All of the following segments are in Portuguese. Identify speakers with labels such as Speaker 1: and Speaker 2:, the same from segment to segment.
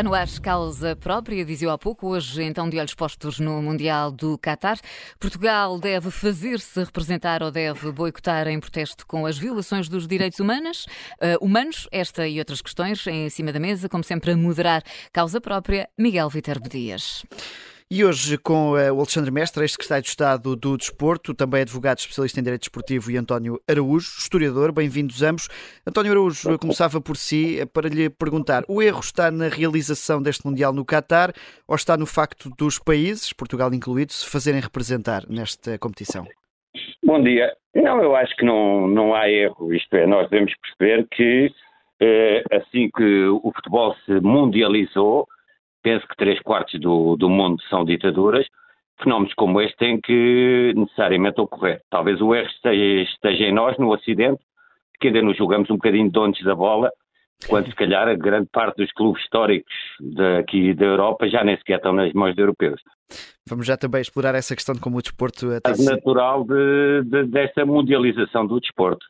Speaker 1: Está no ar causa própria, dizia há pouco, hoje então de olhos postos no Mundial do Qatar. Portugal deve fazer-se representar ou deve boicotar em protesto com as violações dos direitos humanos, uh, humanos, esta e outras questões em cima da mesa, como sempre a moderar causa própria, Miguel Viterbo Dias.
Speaker 2: E hoje com eh, o Alexandre Mestre, ex-secretário de Estado do Desporto, também advogado especialista em Direito Desportivo, e António Araújo, historiador. Bem-vindos ambos. António Araújo, começava por si eh, para lhe perguntar: o erro está na realização deste Mundial no Qatar ou está no facto dos países, Portugal incluído, se fazerem representar nesta competição?
Speaker 3: Bom dia. Não, eu acho que não, não há erro. Isto é, nós devemos perceber que eh, assim que o futebol se mundializou, penso que três quartos do, do mundo são ditaduras, fenómenos como este têm que necessariamente ocorrer. Talvez o erro esteja, esteja em nós, no Ocidente, que ainda nos julgamos um bocadinho donos da bola, quando se calhar a grande parte dos clubes históricos daqui da Europa já nem sequer estão nas mãos de europeus.
Speaker 2: Vamos já também explorar essa questão de como o desporto
Speaker 3: sido... natural de, de, desta mundialização do desporto.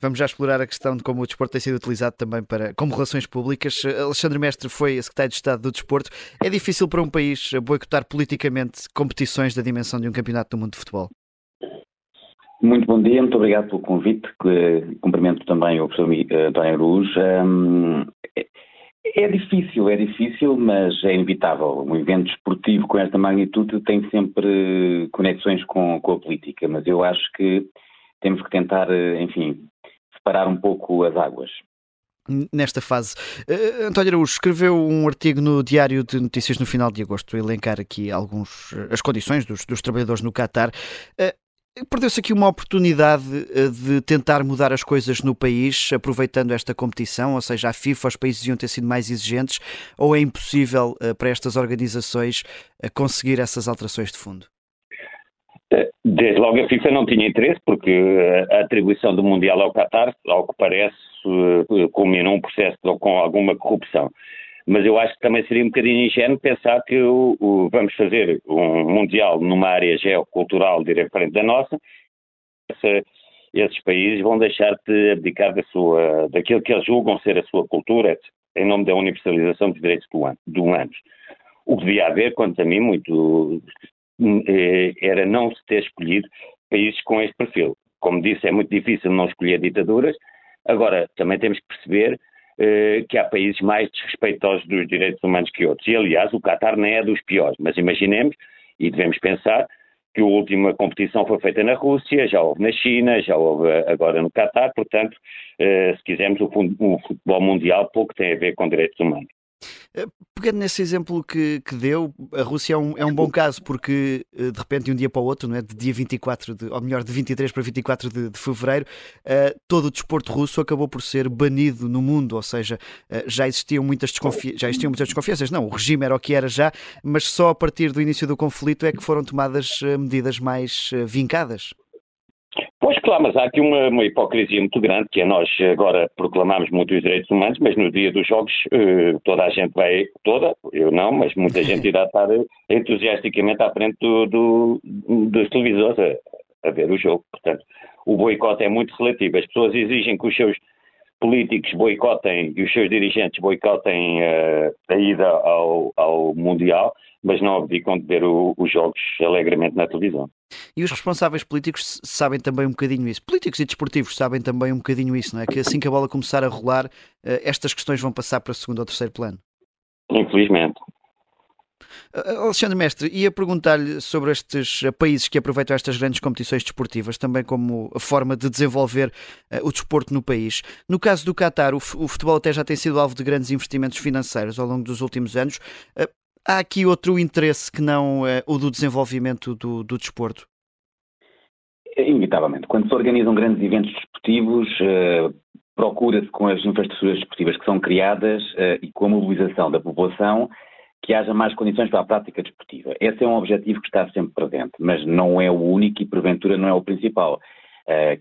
Speaker 2: Vamos já explorar a questão de como o desporto tem sido utilizado também para, como relações públicas. Alexandre Mestre foi secretário de Estado do Desporto. É difícil para um país boicotar politicamente competições da dimensão de um campeonato do mundo de futebol?
Speaker 4: Muito bom dia, muito obrigado pelo convite. Cumprimento também o professor eh, António Aruz. É, é difícil, é difícil, mas é inevitável. Um evento esportivo com esta magnitude tem sempre conexões com, com a política, mas eu acho que temos que tentar, eh, enfim, separar um pouco as águas
Speaker 2: nesta fase. Uh, António Araújo escreveu um artigo no Diário de Notícias no final de agosto, elencar aqui alguns as condições dos, dos trabalhadores no Qatar. Uh, Perdeu-se aqui uma oportunidade de tentar mudar as coisas no país, aproveitando esta competição, ou seja, a FIFA, os países iam ter sido mais exigentes, ou é impossível para estas organizações conseguir essas alterações de fundo?
Speaker 3: Desde logo a FIFA não tinha interesse, porque a atribuição do Mundial ao Qatar, ao que parece, eh, culminou um processo com alguma corrupção. Mas eu acho que também seria um bocadinho ingênuo pensar que o, o, vamos fazer um Mundial numa área geocultural diferente da nossa, essa, esses países vão deixar de abdicar da sua, daquilo que eles julgam ser a sua cultura, em nome da universalização dos direitos humanos. O que devia haver, quanto a mim, muito era não se ter escolhido países com este perfil. Como disse, é muito difícil não escolher ditaduras. Agora, também temos que perceber eh, que há países mais desrespeitosos dos direitos humanos que outros. E, aliás, o Qatar nem é dos piores. Mas imaginemos, e devemos pensar, que a última competição foi feita na Rússia, já houve na China, já houve agora no Qatar. Portanto, eh, se quisermos, o futebol mundial pouco tem a ver com direitos humanos.
Speaker 2: Eh, pegando nesse exemplo que, que deu, a Rússia é um, é um bom caso porque eh, de repente de um dia para o outro, não é? de dia 24, de, ou melhor, de 23 para 24 de, de fevereiro, uh, todo o desporto russo acabou por ser banido no mundo, ou seja, uh, já existiam muitas desconfianças, já existiam muitas desconfianças, não, o regime era o que era já, mas só a partir do início do conflito é que foram tomadas medidas mais vincadas.
Speaker 3: Pois claro, mas há aqui uma, uma, hipocrisia muito grande, que é nós agora proclamamos muito os direitos humanos, mas no dia dos jogos uh, toda a gente vai, toda, eu não, mas muita gente irá estar entusiasticamente à frente do, do, dos televisores a, a, ver o jogo. Portanto, o boicote é muito relativo. As pessoas exigem que os seus políticos boicotem e os seus dirigentes boicotem uh, a ida ao, ao Mundial, mas não abdicam de ver o, os jogos alegremente na televisão.
Speaker 2: E os responsáveis políticos sabem também um bocadinho isso. Políticos e desportivos sabem também um bocadinho isso, não é? Que assim que a bola começar a rolar, uh, estas questões vão passar para segundo ou terceiro plano.
Speaker 3: Infelizmente.
Speaker 2: Alexandre Mestre, ia perguntar-lhe sobre estes países que aproveitam estas grandes competições desportivas também como a forma de desenvolver uh, o desporto no país. No caso do Qatar, o, o, futebol até já tem sido alvo de grandes investimentos financeiros ao longo dos últimos anos. Uh, há aqui outro interesse que não uh, o do desenvolvimento do, do desporto?
Speaker 4: Inevitavelmente. Quando se organizam grandes eventos desportivos, procura-se com as infraestruturas desportivas que são criadas e com a mobilização da população que haja mais condições para a prática desportiva. Esse é um objetivo que está sempre presente, mas não é o único e, porventura, não é o principal.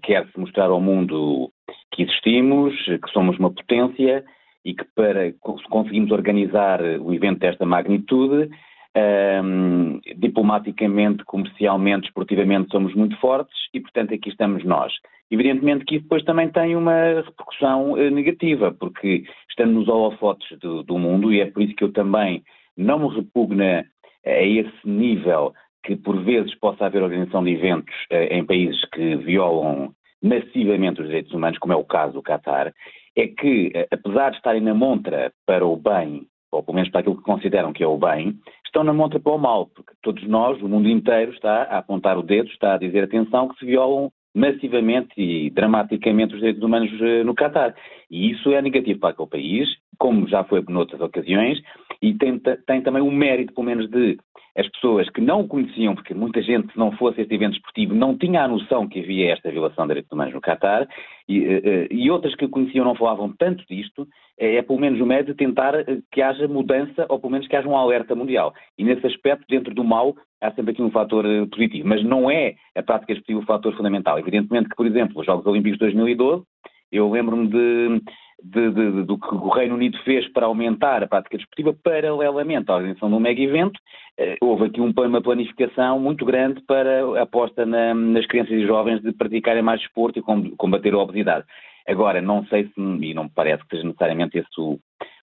Speaker 4: Quer-se mostrar ao mundo que existimos, que somos uma potência e que para conseguimos organizar o evento desta magnitude, Um, diplomaticamente, comercialmente, esportivamente somos muito fortes e, portanto, aqui estamos nós. Evidentemente que isso depois também tem uma repercussão uh, negativa, porque estamos nos holofotes do, do, mundo e é por isso que eu também não me repugna a esse nível que por vezes possa haver organização de eventos uh, em países que violam massivamente os direitos humanos, como é o caso do Qatar, é que, uh, apesar de estarem na montra para o bem ou pelo menos para aquilo que consideram que é o bem, estão na montra para o mal, porque todos nós, o mundo inteiro, está a apontar o dedo, está a dizer atenção que se violam massivamente e dramaticamente os direitos humanos eh, no Catar. E isso é negativo para aquele país, como já foi noutras ocasiões, e tem, tem também o mérito, pelo menos, de as pessoas que não o conheciam, porque muita gente, se não fosse este evento esportivo, não tinha a noção que havia esta violação de direitos humanos no Catar, e, eh, eh, e outras que o conheciam não falavam tanto disto, é, é pelo menos o mérito de tentar que haja mudança, ou pelo menos que haja um alerta mundial. E nesse aspecto, dentro do mal, há sempre aqui um fator positivo, mas não é a prática esportiva o fator fundamental. Evidentemente que, por exemplo, os Jogos Olímpicos de 2012, eu lembro-me de de, de, do que o Reino Unido fez para aumentar a prática desportiva, paralelamente à organização um mega evento, eh, houve aqui um, uma planificação muito grande para a aposta na, nas crianças e jovens de praticarem mais desporto e combater a obesidade. Agora, não sei se, e não me parece que seja necessariamente esse o,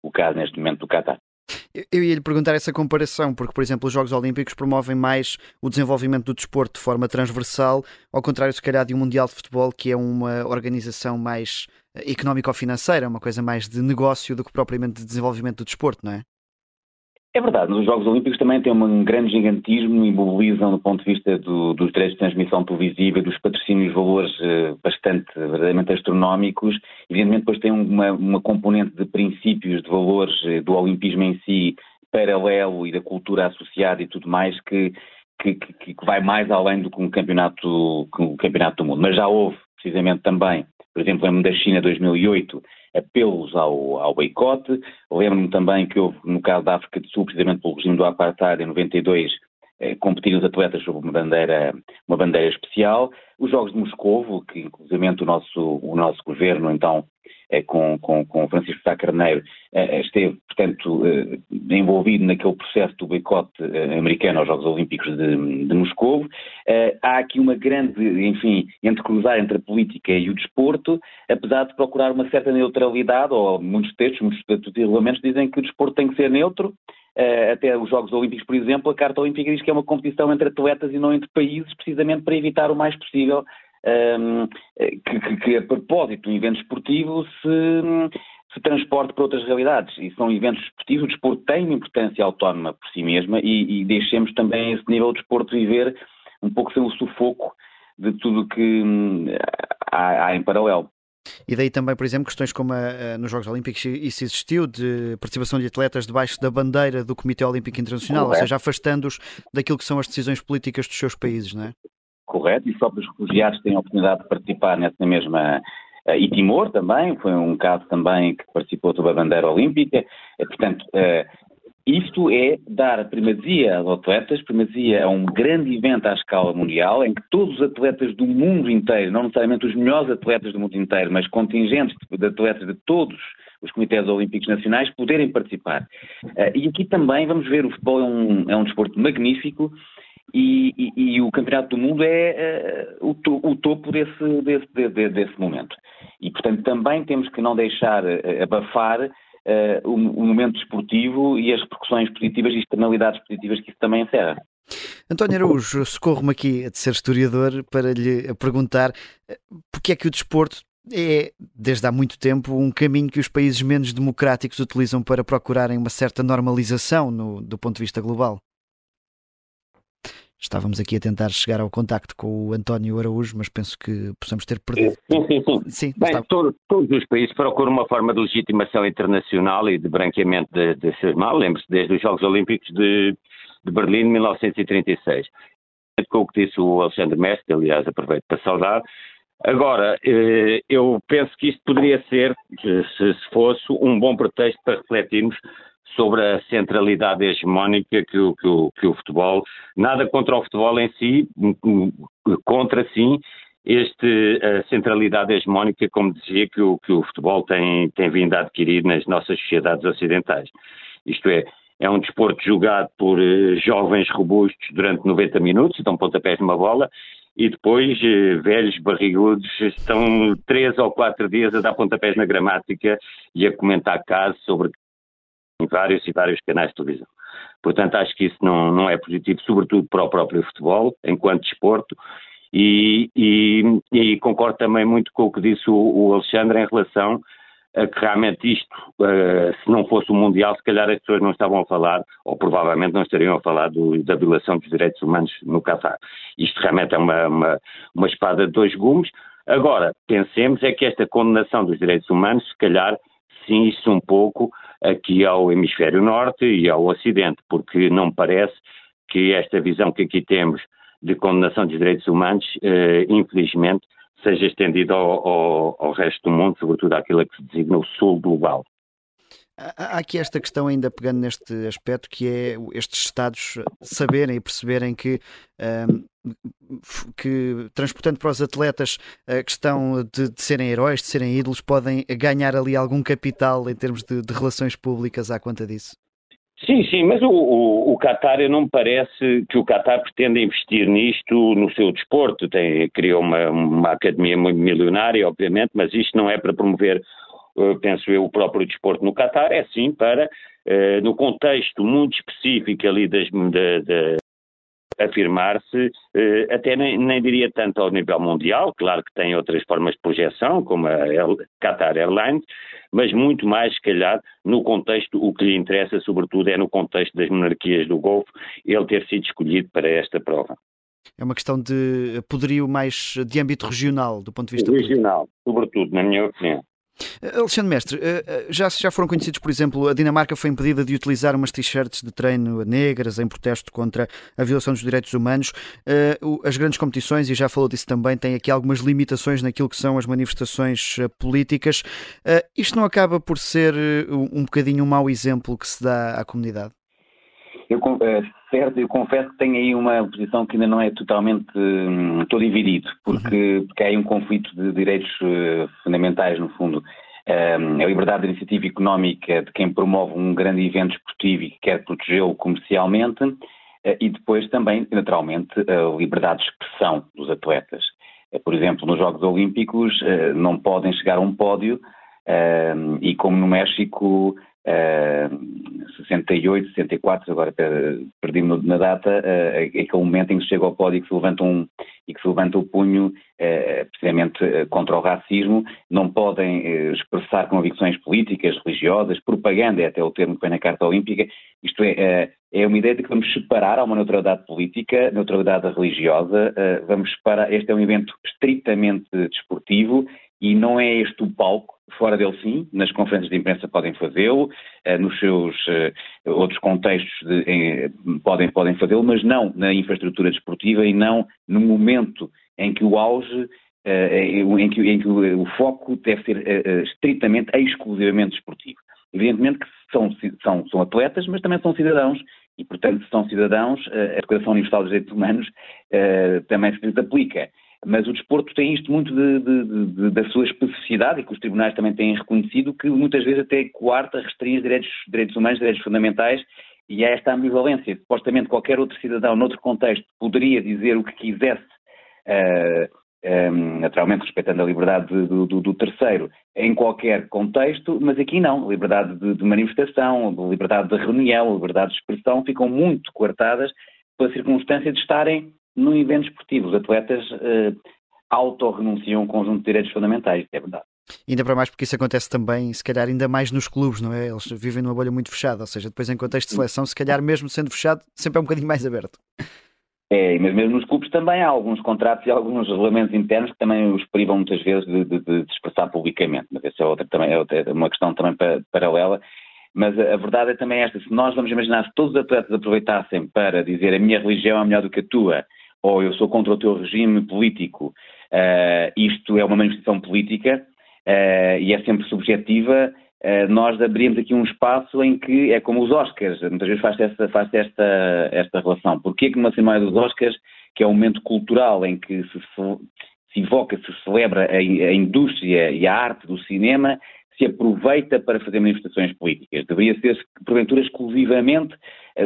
Speaker 4: o caso neste momento do Qatar.
Speaker 2: Eu ia lhe perguntar essa comparação, porque, por exemplo, os Jogos Olímpicos promovem mais o desenvolvimento do desporto de forma transversal, ao contrário, se calhar, de um Mundial de Futebol, que é uma organização mais económico-financeira, uma coisa mais de negócio do que propriamente de desenvolvimento do desporto, não é?
Speaker 4: É verdade, os Jogos Olímpicos também têm um grande gigantismo e mobilizam do ponto de vista do, dos direitos de transmissão televisiva e dos patrocínios valores eh, bastante, verdadeiramente astronómicos. Evidentemente depois tem uma, uma componente de princípios, de valores eh, do olimpismo em si, paralelo e da cultura associada e tudo mais que, que, que, vai mais além do que um campeonato, que um campeonato do mundo. Mas já houve, precisamente também, por exemplo, lembro da China 2008, apelos ao, ao boicote. Lembro-me também que houve, no caso da África do Sul, precisamente pelo regime do apartheid, em 92, eh, competir os atletas sob uma bandeira, uma bandeira especial. Os Jogos de Moscovo, que inclusive o nosso, o nosso governo, então, com, com, com Francisco Sá Carneiro, é, esteve, portanto, é, envolvido naquele processo do boicote americano aos Jogos Olímpicos de, de Moscou. Há aqui uma grande, enfim, entrecruzar entre a política e o desporto, apesar de procurar uma certa neutralidade, ou muitos textos, muitos estatutos e regulamentos dizem que o desporto tem que ser neutro, até os Jogos Olímpicos, por exemplo, a Carta Olímpica diz que é uma competição entre atletas e não entre países, precisamente para evitar o mais possível um, que, que, a propósito um evento esportivo se, se transporte para outras realidades. E são eventos esportivos, o desporto tem uma importância autónoma por si mesma e, e deixemos também esse nível de desporto viver um pouco sem o sufoco de tudo que hum, há, há em paralelo.
Speaker 2: E daí também, por exemplo, questões como a, a, nos Jogos Olímpicos isso existiu, de participação de atletas debaixo da bandeira do Comitê Olímpico Internacional, ou seja, afastando-os daquilo que são as decisões políticas dos seus países, não é?
Speaker 4: Correto, e os refugiados têm a oportunidade de participar nessa mesma. E Timor também, foi um caso também que participou sob a bandeira olímpica. Uh, portanto, uh, isto é dar primazia aos atletas, primazia a um grande evento à escala mundial, em que todos os atletas do mundo inteiro, não necessariamente os melhores atletas do mundo inteiro, mas contingentes de atletas de todos os comitês olímpicos nacionais, poderem participar. E aqui também vamos ver, o futebol é um, é um desporto magnífico, e, e, e, o Campeonato do Mundo é uh, o, to, o, topo desse, desse, de, desse, momento. E, portanto, também temos que não deixar uh, abafar uh, o, o, momento desportivo e as repercussões positivas e externalidades positivas que isso também encerra.
Speaker 2: António Araújo, socorro-me aqui de ser historiador para lhe perguntar porque é que o desporto é, desde há muito tempo, um caminho que os países menos democráticos utilizam para procurarem uma certa normalização no, do ponto de vista global. Estávamos aqui a tentar chegar ao contacto com o António Araújo, mas penso que possamos ter perdido.
Speaker 3: Sim, sim, sim. sim Bem, está... todo, todos os países procuram uma forma de legitimação internacional e de branqueamento de, de ser mal. Lembre-se, desde os Jogos Olímpicos de, de Berlim, 1936. Com o que disse o Alexandre Mestre, aliás, aproveito para saudar. Agora, eh, eu penso que isto poderia ser, se fosse, um bom pretexto para refletirmos sobre a centralidade hegemónica que o, que, o, que o futebol, nada contra o futebol em si, contra sim este, a centralidade hegemónica, como dizia, que o, que o futebol tem, tem vindo a adquirir nas nossas sociedades ocidentais. Isto é, é um desporto jogado por uh, jovens robustos durante 90 minutos, dão pontapés numa bola, e depois uh, velhos barrigudos estão três ou quatro dias a dar pontapés na gramática e a comentar casos sobre vários e vários canais de televisão. Portanto, acho que isso não, não é positivo, sobretudo para o próprio futebol, enquanto desporto, e, e, e, concordo também muito com o que disse o, o Alexandre em relação que realmente isto, uh, se não fosse o Mundial, se calhar as pessoas não estavam a falar, ou provavelmente não estariam a falar do, da violação dos direitos humanos no Qatar. Isto realmente é uma, uma, uma espada de dois gumes. Agora, pensemos é que esta condenação dos direitos humanos, se calhar, sim, isso um pouco aqui ao hemisfério norte e ao ocidente, porque não parece que esta visão que aqui temos de condenação dos direitos humanos, eh, infelizmente, seja estendida ao, ao, ao, resto do mundo, sobretudo àquilo que se designa o sul global.
Speaker 2: Há aqui esta questão ainda pegando neste aspecto que é estes Estados saberem e perceberem que, que transportando para os atletas a questão de, de, serem heróis, de serem ídolos, podem ganhar ali algum capital em termos de, de relações públicas à conta disso.
Speaker 3: Sim, sim, mas o, o, o Qatar não me parece que o Qatar pretenda investir nisto no seu desporto. Tem, criou uma, uma academia milionária, obviamente, mas isto não é para promover, eh, penso eu, o próprio desporto no Qatar, é sim para, uh, no contexto muito específico ali das, da, da afirmar-se, eh, até nem, nem, diria tanto ao nível mundial, claro que tem outras formas de projeção, como a Qatar Airlines, mas muito mais, se calhar, no contexto, o que lhe interessa, sobretudo, é no contexto das monarquias do Golfo, ele ter sido escolhido para esta prova.
Speaker 2: É uma questão de poderio mais de âmbito regional, do ponto de vista
Speaker 3: regional, político. sobretudo, na minha opinião.
Speaker 2: Alexandre Mestre, eh, eh, já, foram conhecidos, por exemplo, a Dinamarca foi impedida de utilizar umas t-shirts de treino negras em protesto contra a violação dos direitos humanos. Eh, as grandes competições, e já falou disso também, têm aqui algumas limitações naquilo que são as manifestações políticas. Isto não acaba por ser um bocadinho um mau exemplo que se dá à comunidade?
Speaker 4: Eu, certo, eu confesso que tenho aí uma posição que ainda não é totalmente. Hum, estou dividido, porque, uhum. porque há aí um conflito de direitos uh, fundamentais, no fundo. Um, a liberdade de iniciativa económica de quem promove um grande evento esportivo e que quer protegê-lo comercialmente, uh, e depois também, naturalmente, a liberdade de expressão dos atletas. Por exemplo, nos Jogos Olímpicos não podem chegar a um pódio e como no México 68, 64, agora perdi-me na data, uh, aquele momento em que se chega ao pódio e que se levanta, um, e que se levanta o punho, uh, precisamente contra o racismo, não podem expressar convicções políticas, religiosas, propaganda é até o termo que vem na Carta Olímpica, isto é, é uma ideia de que vamos separar, há uma neutralidade política, neutralidade religiosa, vamos separar, este é um evento estritamente desportivo e não é este o palco fora dele sim, nas conferências de imprensa podem fazê-lo, eh, nos seus eh, outros contextos de, podem, podem fazê-lo, mas não na infraestrutura desportiva e não no momento em que o auge, eh, em que, em que o, foco deve ser estritamente, exclusivamente desportivo. Evidentemente que são, são, são atletas, mas também são cidadãos. E, portanto, se são cidadãos, a Declaração Universal dos Direitos Humanos também se aplica mas o desporto tem isto muito de, de, de, da sua especificidade e que os tribunais também têm reconhecido que muitas vezes até coarta, restringe direitos, direitos humanos, direitos fundamentais e há esta ambivalência. Supostamente qualquer outro cidadão, noutro contexto, poderia dizer o que quisesse, uh, eh, um, eh, naturalmente respeitando a liberdade do, do, do, terceiro, em qualquer contexto, mas aqui não. Liberdade de, de manifestação, liberdade de reunião, liberdade de expressão ficam muito coartadas pela circunstância de estarem no evento esportivo, os atletas uh, autorrenunciam a um conjunto de direitos fundamentais, é verdade.
Speaker 2: Ainda para mais porque isso acontece também, se calhar, ainda mais nos clubes, não é? Eles vivem numa bolha muito fechada, ou seja, depois em contexto de seleção, se calhar mesmo sendo fechado, sempre é um bocadinho mais aberto.
Speaker 4: É, mas mesmo nos clubes também há alguns contratos e alguns regulamentos internos que também os privam muitas vezes de, de, de expressar publicamente, mas essa é outra também, é, é uma questão também paralela. Mas a, verdade é também esta: se nós vamos imaginar se todos os atletas aproveitassem para dizer a minha religião é melhor do que a tua, ou eu sou contra o teu regime político, uh, isto é uma manifestação política uh, e é sempre subjetiva, uh, nós abrimos aqui um espaço em que é como os Oscars, muitas vezes faz esta, faz esta, esta relação. Porquê que numa cerimónia dos Oscars, que é um momento cultural em que se, se evoca, se celebra a, a indústria e a arte do cinema, se aproveita para fazer manifestações políticas. Deveria ser, porventura, exclusivamente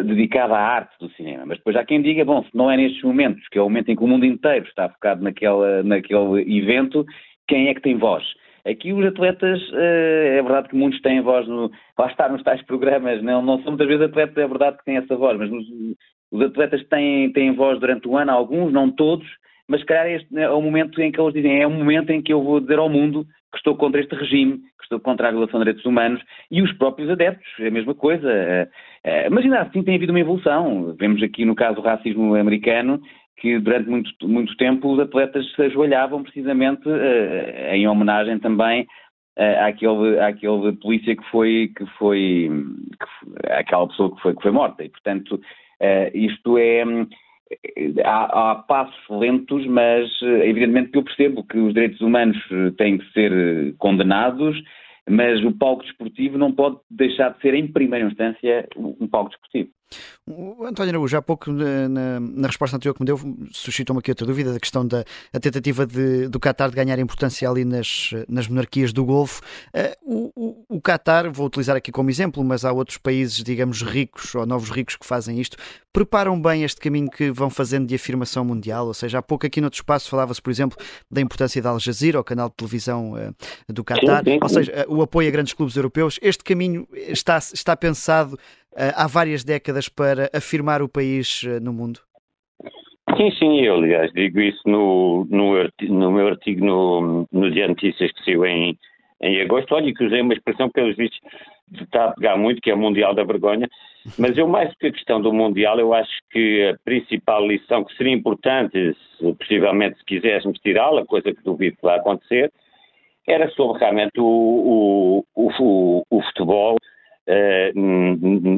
Speaker 4: dedicada à arte do cinema. Mas depois há quem diga, bom, se não é nestes momentos, que é o momento em que o mundo inteiro está focado naquela, naquele evento, quem é que tem voz? Aqui os atletas, eh, é verdade que muitos têm voz, no, lá está nos tais programas, não, não são muitas vezes atletas, é verdade que têm essa voz, mas os, os atletas têm, têm voz durante o ano, alguns, não todos, mas se calhar este é o momento em que eles dizem, é o momento em que eu vou dizer ao mundo que estou contra este regime, que estou contra a violação de direitos humanos, e os próprios adeptos, é a mesma coisa. Eh, eh, mas ainda assim tem havido uma evolução. Vemos aqui no caso do racismo americano, que durante muito, muito tempo os atletas se ajoelhavam precisamente uh, em homenagem também àquele, àquele polícia que foi, que foi, que aquela pessoa que foi, que foi morta. E, portanto, isto é. Há, há, passos lentos, mas evidentemente que eu percebo que os direitos humanos têm que ser condenados, mas o palco desportivo não pode deixar de ser, em primeira instância, um palco desportivo.
Speaker 2: O António Araújo, há pouco na, na, resposta anterior que me deu, suscitou-me aqui outra dúvida da questão da tentativa de, do Qatar de ganhar importância ali nas, nas monarquias do Golfo. Uh, o, o, o Qatar, vou utilizar aqui como exemplo, mas há outros países, digamos, ricos ou novos ricos que fazem isto, preparam bem este caminho que vão fazendo de afirmação mundial. Ou seja, há pouco aqui no outro espaço falava-se, por exemplo, da importância da Al Jazeera, o canal de televisão uh, do Qatar, ou seja, uh, o apoio a grandes clubes europeus. Este caminho está, está pensado há várias décadas para afirmar o país eh, no mundo?
Speaker 3: Sim, sim, eu aliás digo isso no, no, no meu artigo no, no Dia Notícias que saiu em, em agosto. Olha, que usei uma expressão que pelos vistos está a pegar muito, que é o Mundial da Vergonha, mas eu mais que a questão do Mundial, eu acho que a principal lição que seria importante, se, possivelmente se quiséssemos tirá-la, coisa que duvido que vai acontecer, era sobre realmente o, o, o, o futebol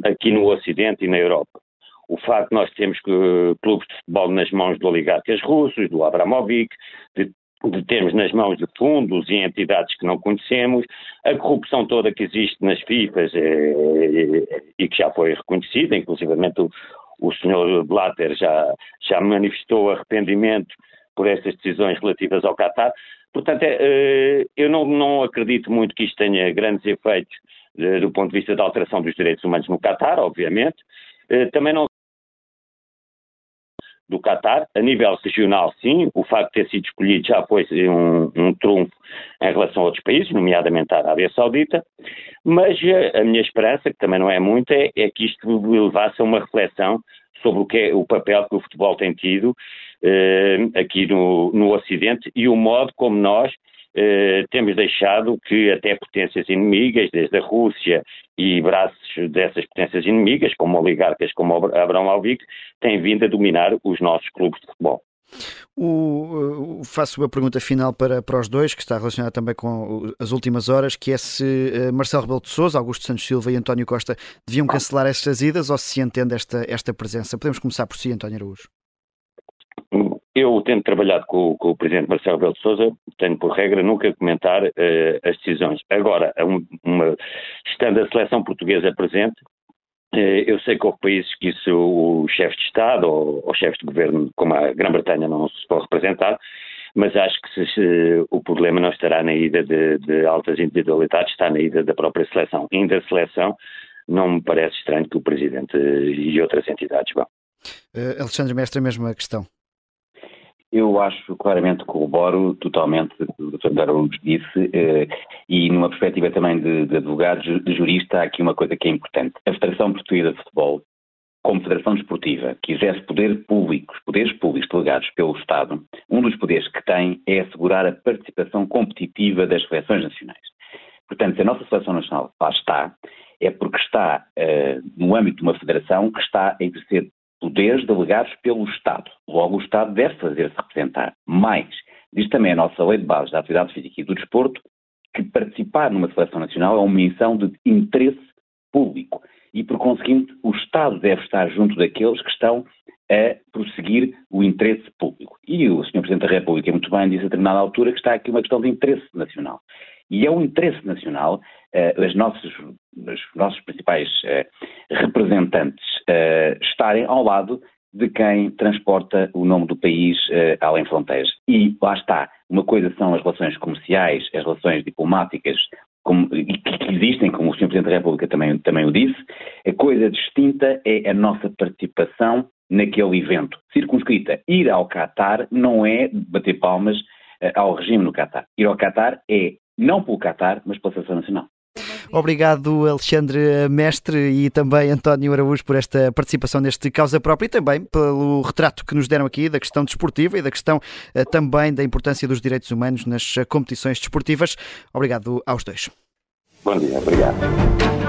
Speaker 3: aqui no Ocidente e na Europa. O facto de nós termos clubes de futebol nas mãos de oligarcas russos, do Abramovic, de, de termos nas mãos de fundos e entidades que não conhecemos, a corrupção toda que existe nas FIFAs é, e que já foi reconhecida, inclusive o, o senhor Blatter já, já manifestou arrependimento por estas decisões relativas ao Qatar. Portanto, é, eu não, não acredito muito que isto tenha grandes efeitos eh, do ponto de vista da alteração dos direitos humanos no Catar, obviamente. Eh, também não do Qatar, a nível regional, sim, o facto de ter sido escolhido já foi um, um trunfo em relação a outros países, nomeadamente a Arábia Saudita, mas eh, a minha esperança, que também não é muita, é, é que isto levasse a uma reflexão sobre o, que é, o papel que o futebol tem tido eh, aqui no, no Ocidente e o modo como nós eh, temos deixado que até potências inimigas, desde a Rússia e braços dessas potências inimigas, como oligarcas como Abraão Alvic, têm vindo a dominar os nossos clubes de futebol.
Speaker 2: O, faço uma pergunta final para, para os dois, que está relacionada também com as últimas horas, que é se eh, Marcelo Rebelo de Sousa, Augusto Santos Silva e António Costa deviam cancelar estas idas ou se entende esta, esta presença. Podemos começar por si, António Araújo.
Speaker 3: Eu, tendo trabalhado com, com, o Presidente Marcelo Belo de Souza, tenho por regra nunca comentar uh, as decisões. Agora, uma, estando a seleção portuguesa presente, uh, eu sei que houve países que isso, o chefe de Estado ou, ou chefes de governo, como a Grã-Bretanha, não se pode representar, mas acho que se, se, o problema não estará na ida de, de, altas individualidades, está na ida da própria seleção. Indo a seleção, não me parece estranho que o Presidente e outras entidades vão.
Speaker 2: Uh, Alexandre Mestre, a mesma questão.
Speaker 4: Eu acho claramente, corroboro totalmente o que o Dr. Araújo disse, eh, e numa perspectiva também de, de advogado, de jurista, há aqui uma coisa que é importante. A Federação Portuguesa de Futebol, como Federação Desportiva, que exerce poderes públicos, poderes públicos delegados pelo Estado, um dos poderes que tem é assegurar a participação competitiva das seleções nacionais. Portanto, se a nossa seleção nacional lá está, é porque está uh, no âmbito de uma federação que está a exercer poderes delegados pelo Estado. Logo, o Estado deve fazer-se representar. Mais, diz também a nossa lei de base da atividade física e do desporto que participar numa seleção nacional é uma missão de interesse público e, por conseguinte, o Estado deve estar junto daqueles que estão a prosseguir o interesse público. E o Sr. Presidente da República muito bem disse a determinada altura que está aqui uma questão de interesse nacional. E é um interesse nacional, uh, as nossas, os nossos principais uh, representantes uh, estarem ao lado de quem transporta o nome do país além fronteiras. E lá está, uma coisa são as relações comerciais, as relações diplomáticas como, que existem, como o Sr. Presidente da República também, também o disse, a coisa distinta é a nossa participação naquele evento. Circunscrita, ir ao Qatar não é bater palmas uh, ao regime no Qatar. Ir ao Qatar é não pelo Qatar, mas pela Seleção Nacional.
Speaker 2: Obrigado, Alexandre Mestre e também António Araújo por esta participação neste Causa Própria e também pelo retrato que nos deram aqui da questão desportiva e da questão uh, também da importância dos direitos humanos nas competições desportivas. Obrigado aos dois.
Speaker 3: Bom dia, obrigado.